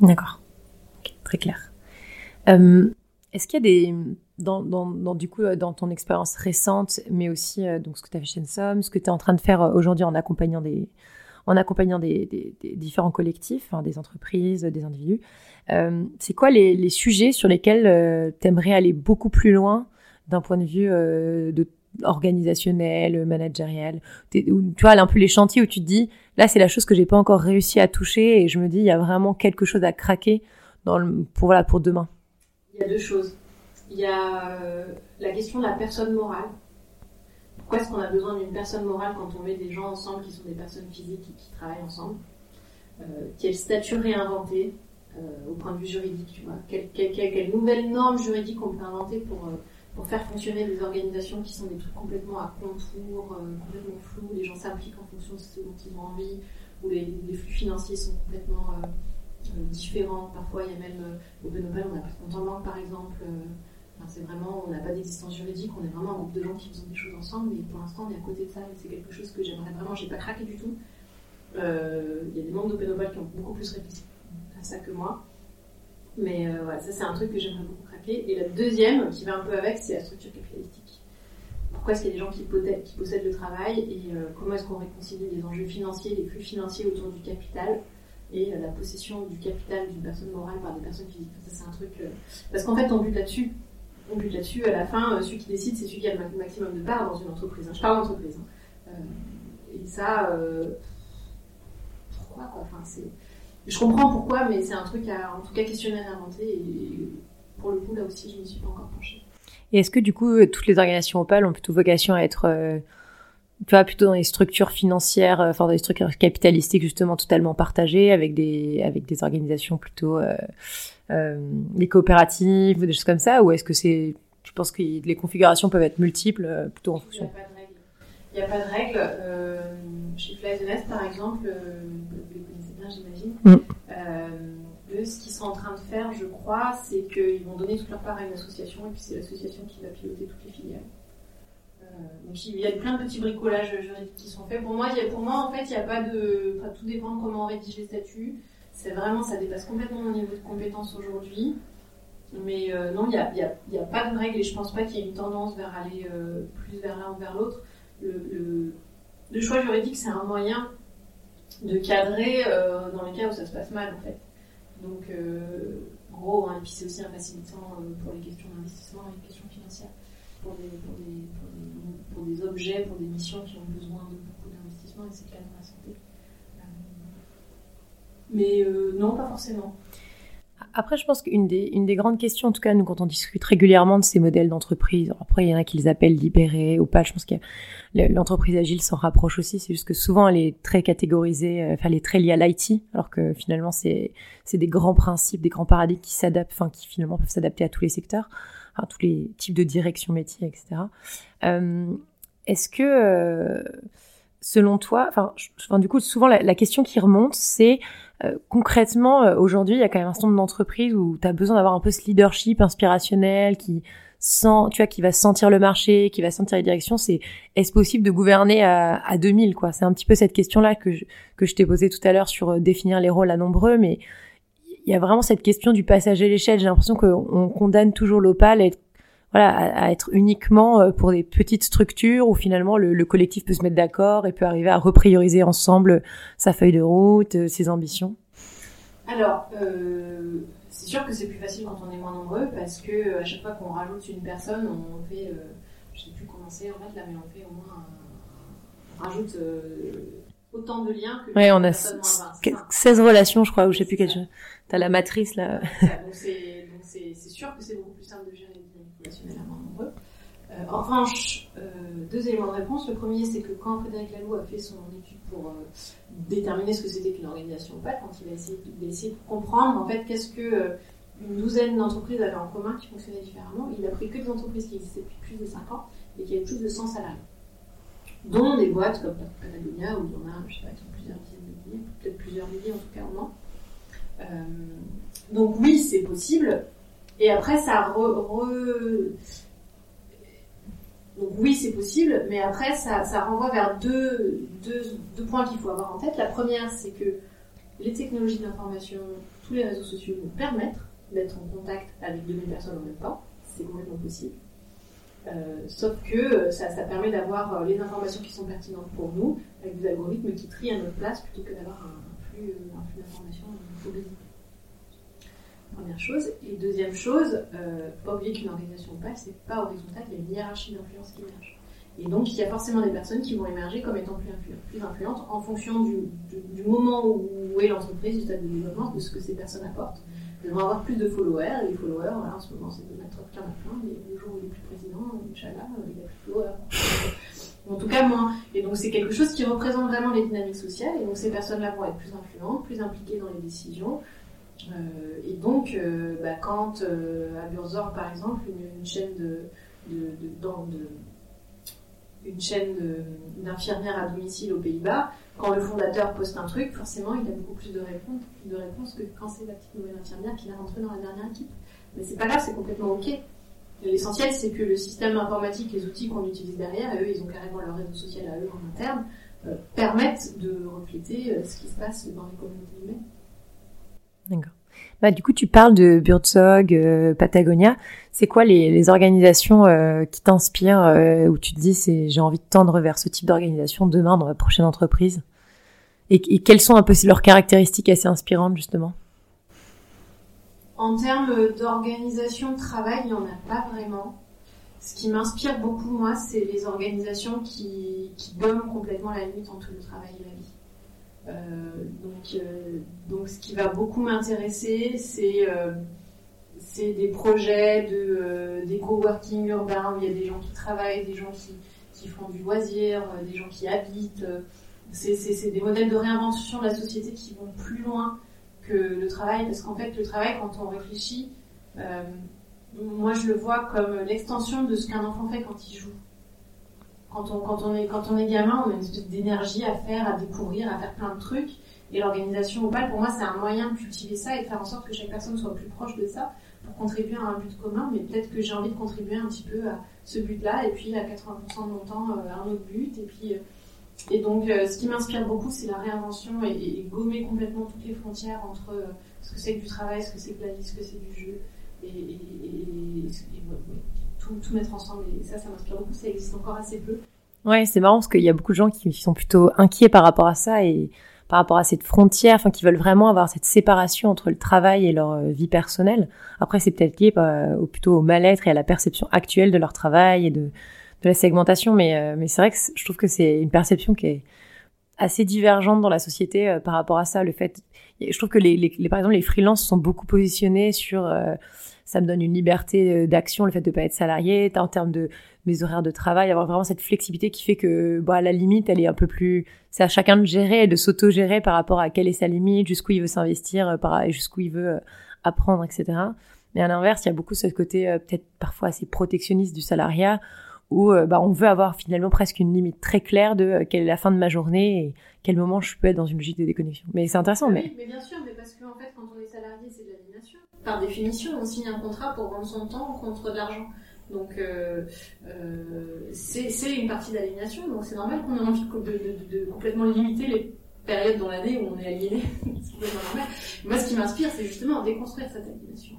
D'accord très clair. Euh, est-ce qu'il y a des, dans, dans, du coup, dans ton expérience récente, mais aussi euh, donc ce que tu as fait chez Ensom, ce que tu es en train de faire aujourd'hui en accompagnant des, en accompagnant des, différents collectifs, hein, des entreprises, des individus, c'est quoi les, sujets sur lesquels tu aimerais aller beaucoup plus loin d'un point de vue de organisationnel, managériel, tu vois, un peu les chantiers où tu te dis, là, c'est la chose que j'ai pas encore réussi à toucher et je me dis, il y a vraiment quelque chose à craquer pour, voilà, pour demain Il y a deux choses. Il y a euh, la question de la personne morale. Pourquoi est-ce qu'on a besoin d'une personne morale quand on met des gens ensemble qui sont des personnes physiques et qui travaillent ensemble euh, Quel statut réinventer euh, au point de vue juridique tu vois quelle, nouvelle norme juridique on peut inventer pour pour faire fonctionner des organisations qui sont des trucs complètement à contour, euh, complètement flous, les gens s'impliquent en fonction de ce dont ils ont envie, où les, flux financiers sont complètement euh, euh, différents. Parfois, il y a même au Benopal, on pas de compte en banque par exemple. C'est vraiment, on n'a pas d'existence juridique, on est vraiment un groupe de gens qui font des choses ensemble, mais pour l'instant, on est à côté de ça, et c'est quelque chose que j'aimerais vraiment, j'ai pas craqué du tout. Il y a des membres d'Openopal qui ont beaucoup plus réfléchi à ça que moi. Mais voilà, ça c'est un truc que j'aimerais beaucoup et la deuxième, qui va un peu avec, c'est la structure capitalistique. Pourquoi est-ce qu'il y a des gens qui possèdent, le travail et euh, comment est-ce qu'on réconcilie les enjeux financiers, les flux financiers autour du capital et euh, la possession du capital d'une personne morale par des personnes physiques? Ça, c'est un truc. Euh, parce qu'en fait, on bute là-dessus. On bute là-dessus. À la fin, celui qui décide, c'est celui qui a le maximum de parts dans une entreprise. Hein. Je parle d'entreprise. Hein. et ça, pourquoi quoi? Enfin. Je comprends pourquoi, mais c'est un truc à, en tout cas, questionner et inventer. Et, pour le coup, là aussi, je ne me suis pas encore penchée. Et est-ce que du coup, euh, toutes les organisations Opal ont plutôt vocation à être, euh, tu vois, plutôt dans les structures financières, euh, enfin dans les structures capitalistiques justement totalement partagées, avec des avec des organisations plutôt euh, des coopératives ou des choses comme ça, ou est-ce que c'est, tu penses que les configurations peuvent être multiples plutôt en fonction Il n'y a pas de règle. Euh, chez Fly par exemple, vous les connaissez bien, j'imagine. Mm ce qu'ils sont en train de faire, je crois, c'est qu'ils vont donner toute leur part à une association, et puis c'est l'association qui va piloter toutes les filiales. Euh, il y a plein de petits bricolages juridiques qui sont faits. Pour moi, pour moi en fait, il n'y a pas de. Enfin, tout dépend de comment on rédige les statuts. C'est vraiment, ça dépasse complètement mon niveau de compétence aujourd'hui. Mais euh, non, il n'y a, pas de règle et je pense pas qu'il y ait une tendance vers aller euh, plus vers l'un ou vers l'autre. Le, choix juridique, c'est un moyen de cadrer dans les cas où ça se passe mal en fait. Donc, gros, hein, et puis c'est aussi un facilitant pour les questions d'investissement et les questions financières, pour des, pour, des, pour, des, objets, pour des missions qui ont besoin de beaucoup d'investissement, et c'est le cas dans la santé. Euh, mais non, pas forcément. Après, je pense qu'une des, une des grandes questions, en tout cas, nous, quand on discute régulièrement de ces modèles d'entreprise, après, il y en a qui les appellent libérés ou pas, je pense que l'entreprise agile s'en rapproche aussi, c'est juste que souvent, elle est très catégorisée, euh, enfin, elle est très liée à l'IT, alors que finalement, c'est des grands principes, des grands paradigmes qui s'adaptent, enfin, qui finalement peuvent s'adapter à tous les secteurs, à tous les types de direction métier, etc. Euh, est-ce que, euh, selon toi, enfin, du coup, souvent, la, la question qui remonte, c'est euh, concrètement, euh, aujourd'hui, il y a quand même un certain nombre d'entreprises où tu as besoin d'avoir un peu ce leadership inspirationnel qui sent, tu vois, qui va sentir le marché, qui va sentir les directions. C'est est-ce possible de gouverner à, à 2000 quoi? C'est un petit peu cette question-là que je, que je t'ai posée tout à l'heure sur euh, définir les rôles à nombreux, mais il y a vraiment cette question du passage à l'échelle. J'ai l'impression qu'on condamne toujours l'opal à être uniquement pour des petites structures où finalement le, le collectif peut se mettre d'accord et peut arriver à reprioriser ensemble sa feuille de route, ses ambitions Alors, euh, c'est sûr que c'est plus facile quand on est moins nombreux parce que à chaque fois qu'on rajoute une personne, on fait, euh, je sais plus comment c'est en fait là, mais on fait au moins, on rajoute euh, autant de liens que. Ouais, on a 16 relations, je crois, ou je sais plus quelle chose. T'as la matrice là. donc c'est sûr que c'est beaucoup plus simple de gérer nombreux. Euh, en revanche, euh, deux éléments de réponse. Le premier, c'est que quand Frédéric Laloux a fait son étude pour euh, déterminer ce que c'était qu'une organisation ou pas, quand il a essayé, de comprendre en fait qu'est-ce que une douzaine d'entreprises avaient en commun qui fonctionnaient différemment, il a pris que des entreprises qui existaient depuis plus de 5 ans et qui avaient plus de 100 salariés. Dont des boîtes comme Patagonia, où il y en a, je sais pas, plusieurs dizaines de milliers, peut-être plusieurs milliers en tout cas au moins. donc oui, c'est possible. Et après, ça re, Donc oui, c'est possible, mais après, ça, ça renvoie vers deux, deux, deux points qu'il faut avoir en tête. La première, c'est que les technologies d'information, tous les réseaux sociaux nous permettent d'être en contact avec 2000 personnes en même temps. C'est complètement possible. Euh, sauf que euh, ça, permet d'avoir euh, les informations qui sont pertinentes pour nous, avec des algorithmes qui trient à notre place plutôt que d'avoir un, flux, d'informations obligé première chose. Et deuxième chose, euh, pas oublier qu'une organisation pas, c'est pas horizontal, il y a une hiérarchie d'influence qui émerge. Et donc, il y a forcément des personnes qui vont émerger comme étant plus, influentes en fonction du, moment où est l'entreprise, du stade de développement, de ce que ces personnes apportent. Vont avoir plus de followers, et les followers, en ce moment, c'est de mettre plein à plein, mais le jour où il est plus président, Inch'Allah, il n'y a plus de followers. en tout cas, moins. Et donc, c'est quelque chose qui représente vraiment les dynamiques sociales, et donc ces personnes-là vont être plus influentes, plus impliquées dans les décisions, euh, et donc, euh, bah, quand euh, à Burzor, par exemple, une, chaîne de, une chaîne d'infirmières à domicile aux Pays-Bas, quand le fondateur poste un truc, forcément, il a beaucoup plus de réponses, que quand c'est la petite nouvelle infirmière qui l'a rentré dans la dernière équipe. Mais c'est pas grave, c'est complètement ok. L'essentiel, c'est que le système informatique, les outils qu'on utilise derrière, eux, ils ont carrément leur réseau social à eux en interne, euh, permettent de refléter euh, ce qui se passe dans les communautés humaines. D'accord. Bah, du coup, tu parles de Birdsog, euh, Patagonia. C'est quoi les, organisations qui t'inspirent, où tu te dis j'ai envie de tendre vers ce type d'organisation demain dans ma prochaine entreprise? Et, quelles sont un peu leurs caractéristiques assez inspirantes justement? En termes d'organisation de travail, il n'y en a pas vraiment. Ce qui m'inspire beaucoup, moi, c'est les organisations qui, qui gomment complètement la limite entre le travail et la vie. Euh, donc, euh, donc, ce qui va beaucoup m'intéresser, c'est euh, des projets de des coworking urbains où il y a des gens qui travaillent, des gens qui, qui font du loisir, des gens qui habitent. C'est des modèles de réinvention de la société qui vont plus loin que le travail, parce qu'en fait, le travail, quand on réfléchit, moi je le vois comme l'extension de ce qu'un enfant fait quand il joue quand on, quand on, est, quand on est gamin, on a une espèce d'énergie à faire, à découvrir, à faire plein de trucs. Et l'organisation Opal, pour moi, c'est un moyen de cultiver ça et de faire en sorte que chaque personne soit plus proche de ça pour contribuer à un but commun. Mais peut-être que j'ai envie de contribuer un petit peu à ce but-là et puis à 80% de mon temps euh, à un autre but. Et puis, euh, et donc, euh, ce qui m'inspire beaucoup, c'est la réinvention et, gommer complètement toutes les frontières entre ce que c'est que du travail, ce que c'est que la vie, ce que c'est du jeu. Et, tout, mettre ensemble. Et ça, ça m'inspire beaucoup. Ça existe encore assez peu. Ouais, c'est marrant parce qu'il y a beaucoup de gens qui sont plutôt inquiets par rapport à ça et par rapport à cette frontière, enfin, qui veulent vraiment avoir cette séparation entre le travail et leur euh, vie personnelle. Après, c'est peut-être lié euh, plutôt au mal-être et à la perception actuelle de leur travail et de, de la segmentation. Mais, euh, mais c'est vrai que je trouve que c'est une perception qui est assez divergente dans la société par rapport à ça. Le fait, je trouve que les, les, par exemple, les freelances sont beaucoup positionnés sur ça me donne une liberté euh, d'action, le fait de pas être salarié, en termes de mes horaires de travail, avoir vraiment cette flexibilité qui fait que, bah, à la limite, elle est un peu plus, c'est à chacun de gérer de s'auto-gérer par rapport à quelle est sa limite, jusqu'où il veut s'investir, euh, jusqu'où il veut euh, apprendre, etc. Mais à l'inverse, il y a beaucoup ce côté peut-être parfois assez protectionniste du salariat où bah, on veut avoir finalement presque une limite très claire de quelle est la fin de ma journée et quel moment je peux être dans une logique de déconnexion. Mais c'est intéressant. Oui, mais... mais bien sûr, mais parce qu'en fait, quand on est salarié, c'est de l'aliénation par définition, on signe un contrat pour vendre son temps contre de l'argent. Donc euh, euh, c'est une partie d'aliénation, donc c'est normal qu'on ait envie de, complètement limiter les périodes dans l'année où on est aliéné. Moi, ce qui m'inspire, c'est justement déconstruire cette aliénation.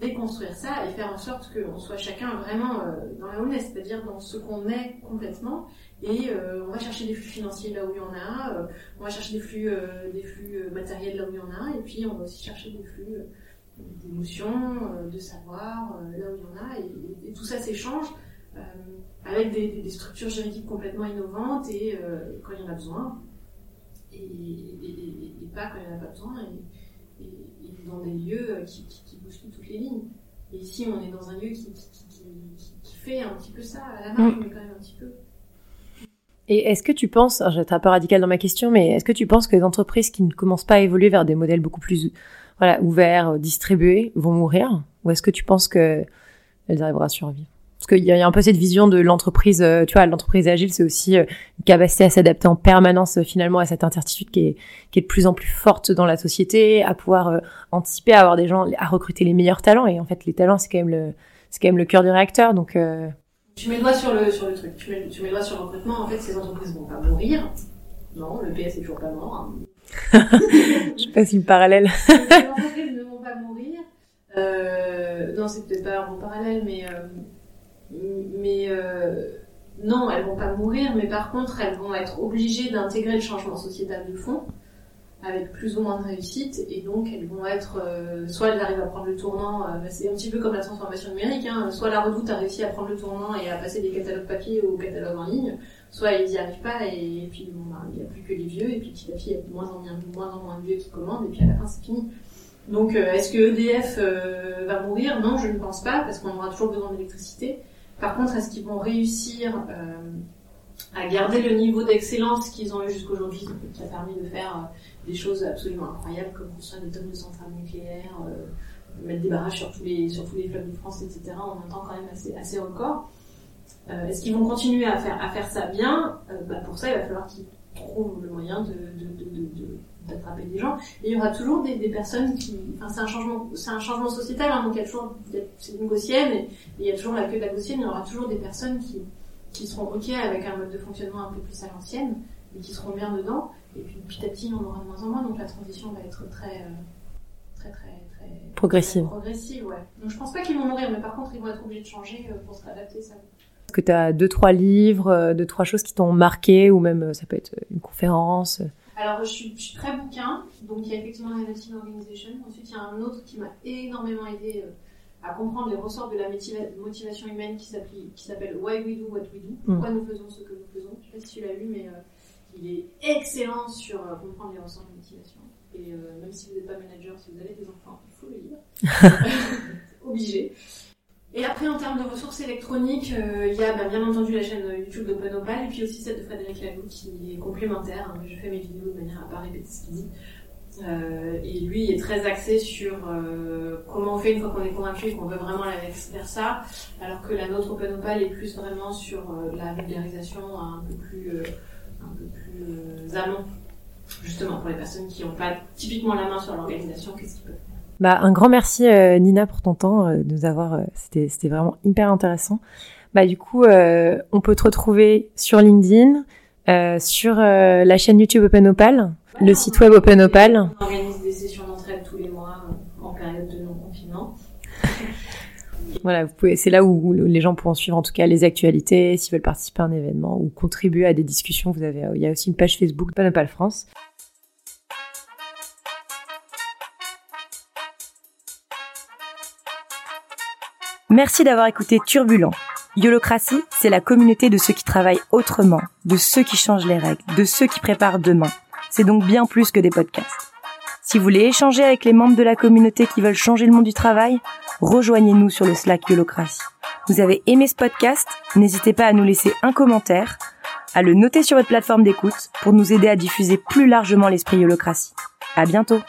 Déconstruire ça et faire en sorte qu'on soit chacun vraiment euh, dans la honnête, c'est-à-dire dans ce qu'on est complètement. Et on va chercher des flux financiers là où il y en a, on va chercher des flux, des flux matériels là où il y en a, et puis on va aussi chercher des flux d'émotions, euh, de savoir, euh, là où il y en a, et, tout ça s'échange euh, avec des, structures juridiques complètement innovantes et quand il y en a besoin, et, pas quand il n'y en a pas besoin, dans des lieux qui, qui, bousculent toutes les lignes. Et ici, on est dans un lieu qui, fait un petit peu ça, à la marge, mm. mais quand même un petit peu. Et est-ce que tu penses, je vais un peu radical dans ma question, mais est-ce que tu penses que les entreprises qui ne commencent pas à évoluer vers des modèles beaucoup plus voilà, ouverts, euh, distribués, vont mourir? Ou est-ce que tu penses que elles arriveront à survivre? Parce qu'il y a un peu cette vision de l'entreprise, euh, tu vois, l'entreprise agile, c'est aussi euh, une capacité à s'adapter en permanence finalement à cette incertitude qui est, qui est de plus en plus forte dans la société, à pouvoir anticiper, à avoir des gens, à recruter les meilleurs talents. Et en fait, les talents, c'est quand même le, c'est quand même le cœur du réacteur. Donc, tu mets le doigt sur le, sur le truc. Tu mets, tu mets le doigt sur le recrutement. En fait, ces entreprises vont pas mourir. Non, le PS est toujours pas mort. Hein. je sais pas si le parallèle. les entreprises ne vont pas mourir. Euh, non, c'est peut-être pas un bon parallèle, mais euh, mais euh, non, elles vont pas mourir, mais par contre, elles vont être obligées d'intégrer le changement sociétal de fond avec plus ou moins de réussite, et donc elles vont être, euh, soit elles arrivent à prendre le tournant, euh, bah, c'est un petit peu comme la transformation numérique, hein, soit la redoute a réussi à prendre le tournant et à passer des catalogues papier aux catalogues en ligne, soit ils n'y arrivent pas et, puis bon, bah, il n'y a plus que les vieux et puis petit à petit il y a de moins en moins, moins, en moins de vieux qui commandent et puis à la fin c'est fini. Donc euh, est-ce que EDF euh, va mourir? Non, je ne pense pas parce qu'on aura toujours besoin d'électricité. Par contre, est-ce qu'ils vont réussir euh, à garder le niveau d'excellence qu'ils ont eu jusqu'aujourd'hui, qui a permis de faire des choses absolument incroyables comme construire des tonnes de centrales nucléaires mettre des barrages sur tous les, sur de France, etc. en un temps quand même assez, assez record. Euh, Est-ce qu'ils vont continuer à faire, à faire ça bien? Euh, bah, Pour ça, il va falloir qu'ils trouvent le moyen de, d'attraper des gens. Et il y aura toujours des, des personnes qui, enfin, c'est un changement, c'est un changement sociétal, hein, donc il y a toujours, c'est une gaussienne, et, et il y a toujours la queue de la gaussienne, il y aura toujours des personnes qui, qui seront ok avec un mode de fonctionnement un peu plus à l'ancienne, et qui seront bien dedans, et puis petit à petit, on aura de moins en moins, donc la transition va être très, euh, très, très, très, Progressive. très progressive, ouais. Donc je pense pas qu'ils vont mourir, mais par contre, ils vont être obligés de changer euh, pour se réadapter, ça. Est-ce que tu as deux, trois livres, euh, deux, trois choses qui t'ont marqué, ou même euh, ça peut être une conférence Alors, je suis, je suis très bouquin, donc il y a effectivement la Team Organization. Ensuite, il y a un autre qui m'a énormément aidé euh, à comprendre les ressorts de la motiva- motivation humaine qui s'appelle Why We Do What We Do. Pourquoi nous faisons ce que nous faisons. Je sais pas si tu l'as lu, mais euh, il est excellent sur euh, comprendre les ressorts de motivation. Et euh, même si vous n'êtes pas manager, si vous avez des enfants, il faut le lire. Obligé. Et après, en termes de ressources électroniques, euh, il y a bah, bien entendu la chaîne YouTube d'Open Opal et puis aussi celle de Frédéric Laloux qui est complémentaire. hein. Je fais mes vidéos de manière à pas répéter ce qu'il dit. Euh, et lui il est très axé sur euh, comment on fait une fois qu'on est convaincu et qu'on veut vraiment aller vers ça, alors que la nôtre Open Opal est plus vraiment sur euh, la vulgarisation un peu plus, euh, un peu plus amont, justement pour les personnes qui n'ont pas typiquement la main sur l'organisation, qu'est-ce qu'ils peuvent. Bah, un grand merci euh, Nina pour ton temps euh, de nous avoir. euh, c'était c'était vraiment hyper intéressant. Bah du coup, euh, on peut te retrouver sur LinkedIn, euh, sur euh, la chaîne YouTube Open Opal, le site web Open Opal. On organise des sessions d'entraide tous les mois euh, en période de non-confinement. Voilà, vous pouvez. C'est là où les gens pourront suivre en tout cas les actualités, s'ils veulent participer à un événement ou contribuer à des discussions. Vous avez, il y a aussi une page Facebook Open Opal France. Merci d'avoir écouté Turbulent. Yolocratie, c'est la communauté de ceux qui travaillent autrement, de ceux qui changent les règles, de ceux qui préparent demain. C'est donc bien plus que des podcasts. Si vous voulez échanger avec les membres de la communauté qui veulent changer le monde du travail, rejoignez-nous sur le Slack Yolocratie. Vous avez aimé ce podcast? N'hésitez pas à nous laisser un commentaire, à le noter sur votre plateforme d'écoute pour nous aider à diffuser plus largement l'esprit Yolocratie. À bientôt